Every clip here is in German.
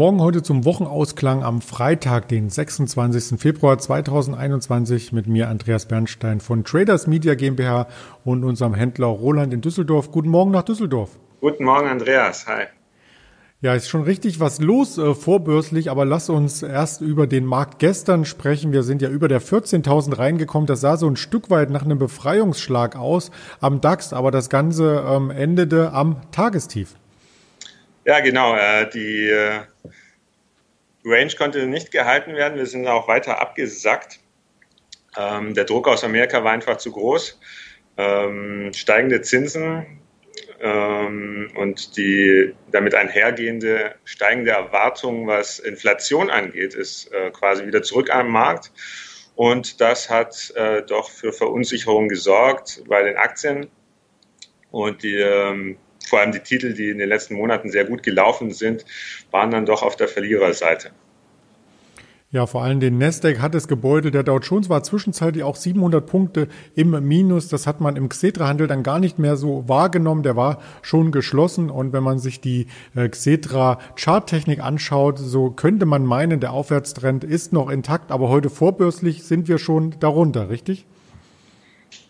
Morgen heute zum Wochenausklang am Freitag, den 26. Februar 2021 mit mir Andreas Bernstein von Traders Media GmbH und unserem Händler Roland in Düsseldorf. Guten Morgen nach Düsseldorf. Guten Morgen Andreas, hi. Ja, ist schon richtig was los äh, vorbörslich, aber lass uns erst über den Markt gestern sprechen. Wir sind ja über der 14.000 reingekommen. Das sah so ein Stück weit nach einem Befreiungsschlag aus am DAX, aber das Ganze ähm, endete am Tagestief. Ja, genau. Äh, die äh, Range konnte nicht gehalten werden. Wir sind auch weiter abgesackt. Ähm, der Druck aus Amerika war einfach zu groß. Ähm, steigende Zinsen ähm, und die damit einhergehende steigende Erwartung, was Inflation angeht, ist äh, quasi wieder zurück am Markt. Und das hat äh, doch für Verunsicherung gesorgt bei den Aktien. Und die ähm, vor allem die Titel, die in den letzten Monaten sehr gut gelaufen sind, waren dann doch auf der Verliererseite. Ja, vor allem den Nasdaq hat es gebeutelt. Der Dow Jones war zwischenzeitlich auch 700 Punkte im Minus. Das hat man im Xetra-Handel dann gar nicht mehr so wahrgenommen. Der war schon geschlossen. Und wenn man sich die äh, Xetra-Charttechnik anschaut, so könnte man meinen, der Aufwärtstrend ist noch intakt. Aber heute vorbörslich sind wir schon darunter, richtig?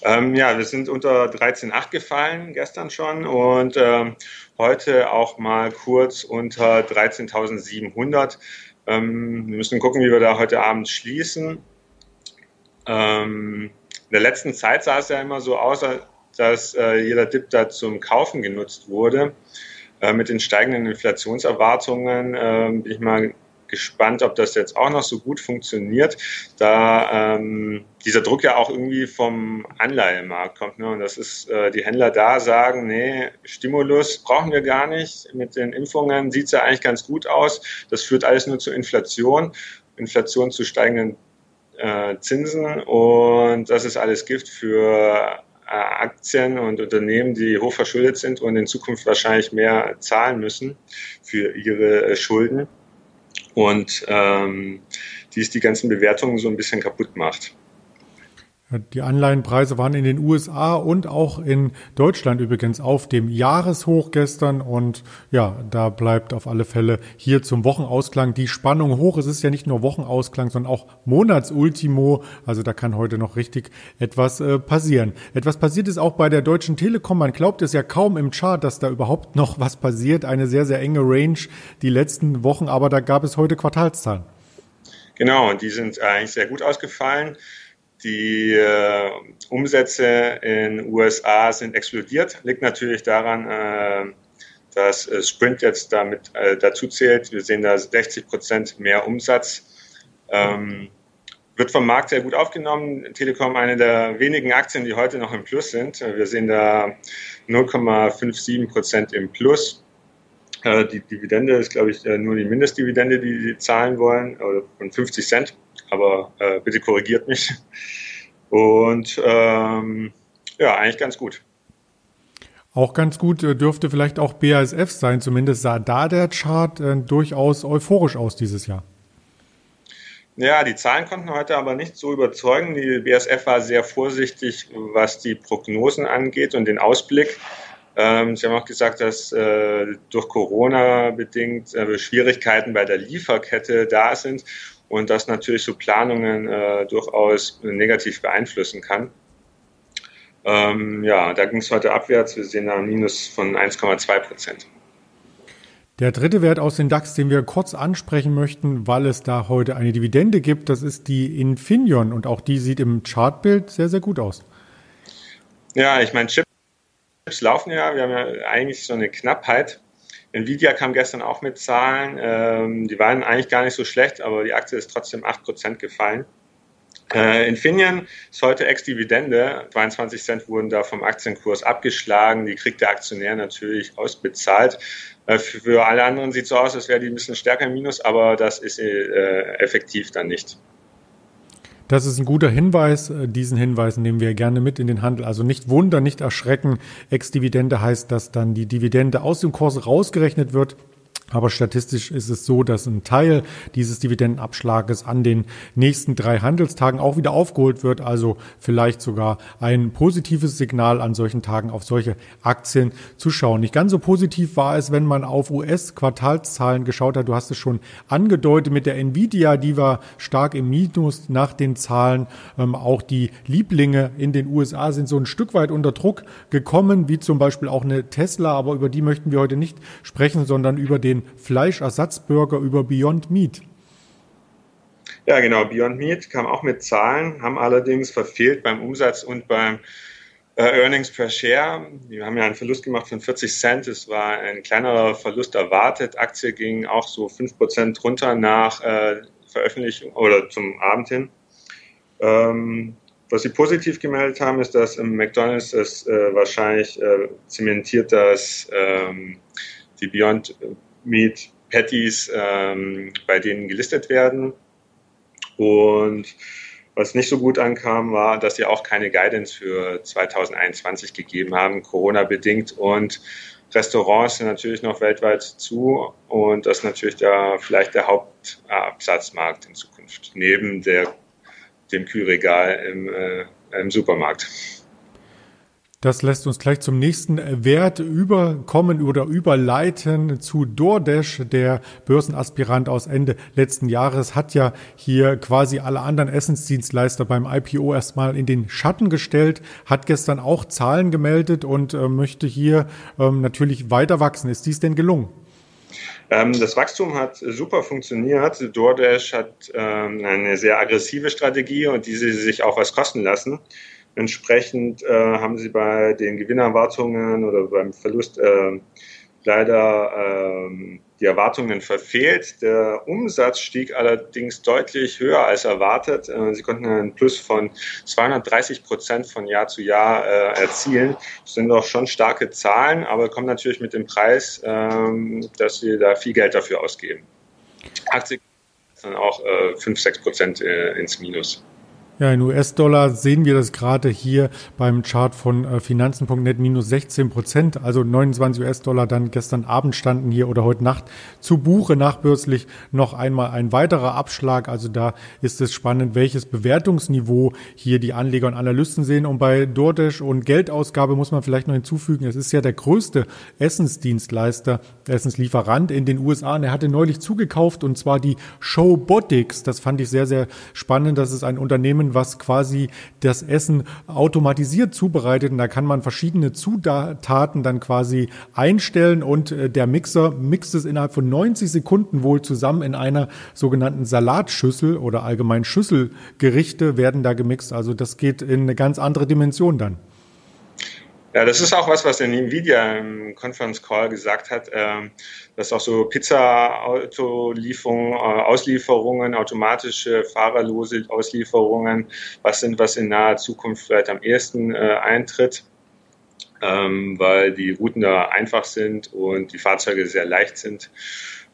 Ähm, ja, wir sind unter 13,8 gefallen gestern schon und ähm, heute auch mal kurz unter 13.700. Ähm, wir müssen gucken, wie wir da heute Abend schließen. Ähm, in der letzten Zeit sah es ja immer so aus, dass äh, jeder Dip da zum Kaufen genutzt wurde. Äh, mit den steigenden Inflationserwartungen äh, bin ich mal gespannt, ob das jetzt auch noch so gut funktioniert, da ähm, dieser Druck ja auch irgendwie vom Anleihemarkt kommt. Ne? Und das ist, äh, die Händler da sagen, nee, Stimulus brauchen wir gar nicht. Mit den Impfungen sieht es ja eigentlich ganz gut aus. Das führt alles nur zur Inflation. Inflation zu steigenden äh, Zinsen und das ist alles Gift für äh, Aktien und Unternehmen, die hochverschuldet sind und in Zukunft wahrscheinlich mehr zahlen müssen für ihre äh, Schulden und ähm, die es die ganzen Bewertungen so ein bisschen kaputt macht. Die Anleihenpreise waren in den USA und auch in Deutschland übrigens auf dem Jahreshoch gestern und ja, da bleibt auf alle Fälle hier zum Wochenausklang die Spannung hoch. Es ist ja nicht nur Wochenausklang, sondern auch Monatsultimo. Also da kann heute noch richtig etwas äh, passieren. Etwas passiert ist auch bei der Deutschen Telekom. Man glaubt es ja kaum im Chart, dass da überhaupt noch was passiert. Eine sehr, sehr enge Range die letzten Wochen, aber da gab es heute Quartalszahlen. Genau, und die sind eigentlich sehr gut ausgefallen. Die äh, Umsätze in USA sind explodiert. Liegt natürlich daran, äh, dass äh, Sprint jetzt damit äh, dazu zählt. Wir sehen da 60 Prozent mehr Umsatz. Ähm, wird vom Markt sehr gut aufgenommen. Telekom eine der wenigen Aktien, die heute noch im Plus sind. Wir sehen da 0,57 Prozent im Plus. Äh, die Dividende ist, glaube ich, äh, nur die Mindestdividende, die sie zahlen wollen, von 50 Cent aber äh, bitte korrigiert mich. Und ähm, ja, eigentlich ganz gut. Auch ganz gut äh, dürfte vielleicht auch BASF sein. Zumindest sah da der Chart äh, durchaus euphorisch aus dieses Jahr. Ja, die Zahlen konnten heute aber nicht so überzeugen. Die BASF war sehr vorsichtig, was die Prognosen angeht und den Ausblick. Ähm, sie haben auch gesagt, dass äh, durch Corona bedingt äh, Schwierigkeiten bei der Lieferkette da sind und das natürlich so Planungen äh, durchaus negativ beeinflussen kann. Ähm, ja, da ging es heute abwärts. Wir sehen da ein Minus von 1,2 Prozent. Der dritte Wert aus den DAX, den wir kurz ansprechen möchten, weil es da heute eine Dividende gibt, das ist die Infineon und auch die sieht im Chartbild sehr, sehr gut aus. Ja, ich meine, Chips laufen ja, wir haben ja eigentlich so eine Knappheit Nvidia kam gestern auch mit Zahlen. Ähm, die waren eigentlich gar nicht so schlecht, aber die Aktie ist trotzdem 8% gefallen. Äh, Infineon ist heute Ex-Dividende. 22 Cent wurden da vom Aktienkurs abgeschlagen. Die kriegt der Aktionär natürlich ausbezahlt. Äh, für alle anderen sieht es so aus, als wäre die ein bisschen stärker im Minus, aber das ist äh, effektiv dann nicht. Das ist ein guter Hinweis. Äh, diesen Hinweis nehmen wir gerne mit in den Handel. Also nicht wundern, nicht erschrecken. Ex-Dividende heißt, dass dann die Dividende aus dem Kurs rausgerechnet wird. Aber statistisch ist es so, dass ein Teil dieses Dividendenabschlages an den nächsten drei Handelstagen auch wieder aufgeholt wird. Also vielleicht sogar ein positives Signal an solchen Tagen auf solche Aktien zu schauen. Nicht ganz so positiv war es, wenn man auf US-Quartalszahlen geschaut hat. Du hast es schon angedeutet mit der Nvidia, die war stark im Minus nach den Zahlen. Ähm, auch die Lieblinge in den USA sind so ein Stück weit unter Druck gekommen, wie zum Beispiel auch eine Tesla. Aber über die möchten wir heute nicht sprechen, sondern über den Fleischersatzburger über Beyond Meat. Ja, genau. Beyond Meat kam auch mit Zahlen, haben allerdings verfehlt beim Umsatz und beim äh, Earnings per Share. Wir haben ja einen Verlust gemacht von 40 Cent. Es war ein kleinerer Verlust erwartet. Aktie ging auch so 5% runter nach äh, Veröffentlichung oder zum Abend hin. Ähm, was sie positiv gemeldet haben, ist, dass im McDonald's es äh, wahrscheinlich äh, zementiert, dass ähm, die Beyond mit Patties ähm, bei denen gelistet werden. Und was nicht so gut ankam, war, dass sie auch keine Guidance für 2021 gegeben haben, Corona-bedingt. Und Restaurants sind natürlich noch weltweit zu und das ist natürlich da vielleicht der Hauptabsatzmarkt in Zukunft, neben der, dem Kühlregal im, äh, im Supermarkt. Das lässt uns gleich zum nächsten Wert überkommen oder überleiten zu DoorDash. Der Börsenaspirant aus Ende letzten Jahres hat ja hier quasi alle anderen Essensdienstleister beim IPO erstmal in den Schatten gestellt, hat gestern auch Zahlen gemeldet und äh, möchte hier ähm, natürlich weiter wachsen. Ist dies denn gelungen? Ähm, das Wachstum hat super funktioniert. DoorDash hat ähm, eine sehr aggressive Strategie und diese sich auch was kosten lassen. Entsprechend äh, haben sie bei den Gewinnerwartungen oder beim Verlust äh, leider äh, die Erwartungen verfehlt. Der Umsatz stieg allerdings deutlich höher als erwartet. Äh, sie konnten einen Plus von 230 Prozent von Jahr zu Jahr äh, erzielen. Das sind doch schon starke Zahlen, aber kommen natürlich mit dem Preis, ähm, dass wir da viel Geld dafür ausgeben. Aktie dann auch äh, 5, 6 Prozent äh, ins Minus. Ja, in US-Dollar sehen wir das gerade hier beim Chart von äh, Finanzen.net minus 16 Prozent, also 29 US-Dollar dann gestern Abend standen hier oder heute Nacht zu Buche nachbörslich noch einmal ein weiterer Abschlag. Also da ist es spannend, welches Bewertungsniveau hier die Anleger und Analysten sehen. Und bei DoorDash und Geldausgabe muss man vielleicht noch hinzufügen, es ist ja der größte Essensdienstleister, Essenslieferant in den USA. Und er hatte neulich zugekauft und zwar die Showbotics. Das fand ich sehr, sehr spannend. Das ist ein Unternehmen, was quasi das Essen automatisiert zubereitet. Und da kann man verschiedene Zutaten dann quasi einstellen und äh, der Mixer mixt es innerhalb von 90 Sekunden wohl zusammen in einer sogenannten Salatschüssel oder allgemein Schüsselgerichte werden da gemixt. Also das geht in eine ganz andere Dimension dann. Ja, das ist auch was, was der Nvidia im Conference Call gesagt hat, ähm, dass auch so Pizza-Autolieferungen, äh, Auslieferungen, automatische, fahrerlose Auslieferungen, was sind, was in naher Zukunft vielleicht am ehesten äh, eintritt, ähm, weil die Routen da einfach sind und die Fahrzeuge sehr leicht sind.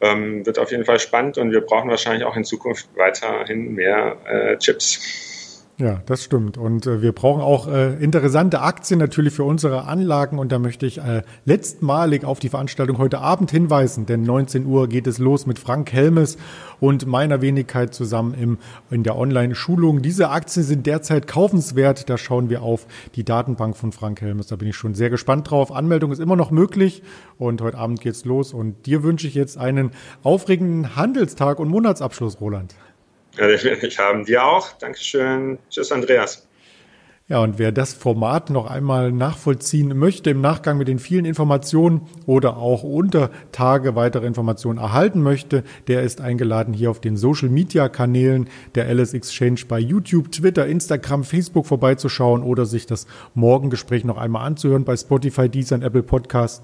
Ähm, wird auf jeden Fall spannend und wir brauchen wahrscheinlich auch in Zukunft weiterhin mehr äh, Chips. Ja, das stimmt. Und äh, wir brauchen auch äh, interessante Aktien natürlich für unsere Anlagen. Und da möchte ich äh, letztmalig auf die Veranstaltung heute Abend hinweisen, denn 19 Uhr geht es los mit Frank Helmes und meiner Wenigkeit zusammen im, in der Online-Schulung. Diese Aktien sind derzeit kaufenswert. Da schauen wir auf die Datenbank von Frank Helmes. Da bin ich schon sehr gespannt drauf. Anmeldung ist immer noch möglich und heute Abend geht's los. Und dir wünsche ich jetzt einen aufregenden Handelstag und Monatsabschluss, Roland. Ich haben. Dir auch. Dankeschön. Tschüss, Andreas. Ja, und wer das Format noch einmal nachvollziehen möchte im Nachgang mit den vielen Informationen oder auch unter Tage weitere Informationen erhalten möchte, der ist eingeladen, hier auf den Social Media Kanälen der LS Exchange bei YouTube, Twitter, Instagram, Facebook vorbeizuschauen oder sich das Morgengespräch noch einmal anzuhören bei Spotify, Deezer und Apple Podcast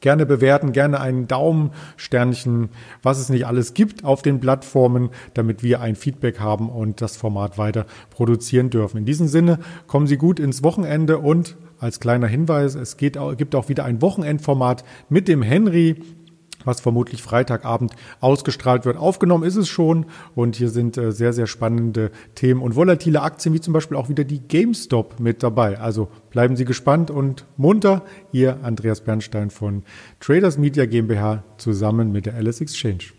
Gerne bewerten, gerne einen Daumen, Sternchen, was es nicht alles gibt auf den Plattformen, damit wir ein Feedback haben und das Format weiter produzieren dürfen. In diesem Sinne kommen Sie gut ins Wochenende und als kleiner Hinweis, es geht, gibt auch wieder ein Wochenendformat mit dem Henry was vermutlich Freitagabend ausgestrahlt wird. Aufgenommen ist es schon und hier sind äh, sehr, sehr spannende Themen und volatile Aktien, wie zum Beispiel auch wieder die GameStop mit dabei. Also bleiben Sie gespannt und munter. Ihr Andreas Bernstein von Traders Media GmbH zusammen mit der Alice Exchange.